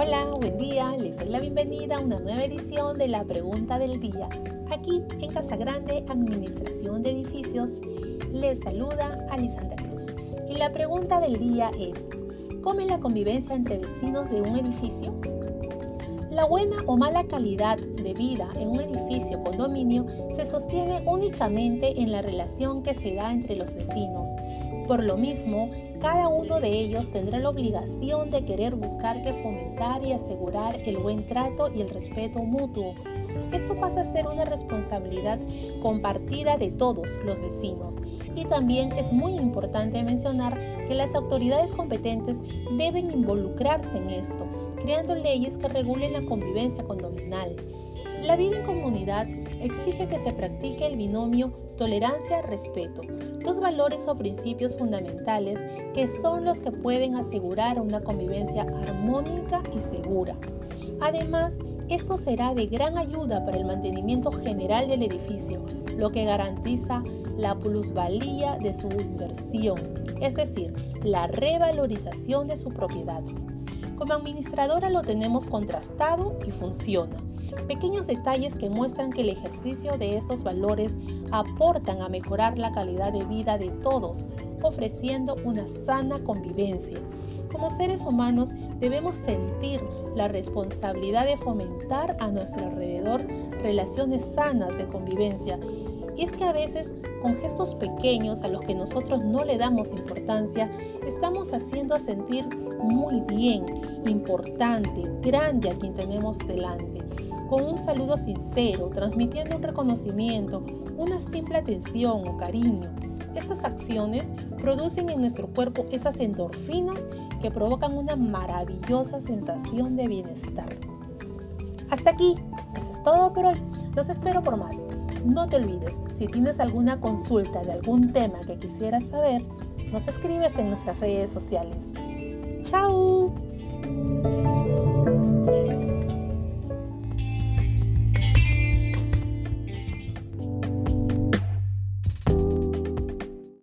Hola, buen día. Les doy la bienvenida a una nueva edición de la pregunta del día. Aquí en Casa Grande, Administración de Edificios, les saluda Alisandra Cruz. Y la pregunta del día es, ¿cómo es la convivencia entre vecinos de un edificio? La buena o mala calidad de vida en un edificio condominio se sostiene únicamente en la relación que se da entre los vecinos. Por lo mismo, cada uno de ellos tendrá la obligación de querer buscar que fomentar y asegurar el buen trato y el respeto mutuo. Esto pasa a ser una responsabilidad compartida de todos los vecinos. Y también es muy importante mencionar que las autoridades competentes deben involucrarse en esto creando leyes que regulen la convivencia condominal. La vida en comunidad exige que se practique el binomio tolerancia-respeto, dos valores o principios fundamentales que son los que pueden asegurar una convivencia armónica y segura. Además, esto será de gran ayuda para el mantenimiento general del edificio, lo que garantiza la plusvalía de su inversión, es decir, la revalorización de su propiedad. Como administradora lo tenemos contrastado y funciona. Pequeños detalles que muestran que el ejercicio de estos valores aportan a mejorar la calidad de vida de todos, ofreciendo una sana convivencia. Como seres humanos debemos sentir la responsabilidad de fomentar a nuestro alrededor relaciones sanas de convivencia y es que a veces con gestos pequeños a los que nosotros no le damos importancia, estamos haciendo sentir muy bien, importante, grande a quien tenemos delante. Con un saludo sincero, transmitiendo un reconocimiento, una simple atención o cariño. Estas acciones producen en nuestro cuerpo esas endorfinas que provocan una maravillosa sensación de bienestar. Hasta aquí, eso es todo por hoy. Los espero por más. No te olvides, si tienes alguna consulta de algún tema que quisieras saber, nos escribes en nuestras redes sociales. ¡Chao!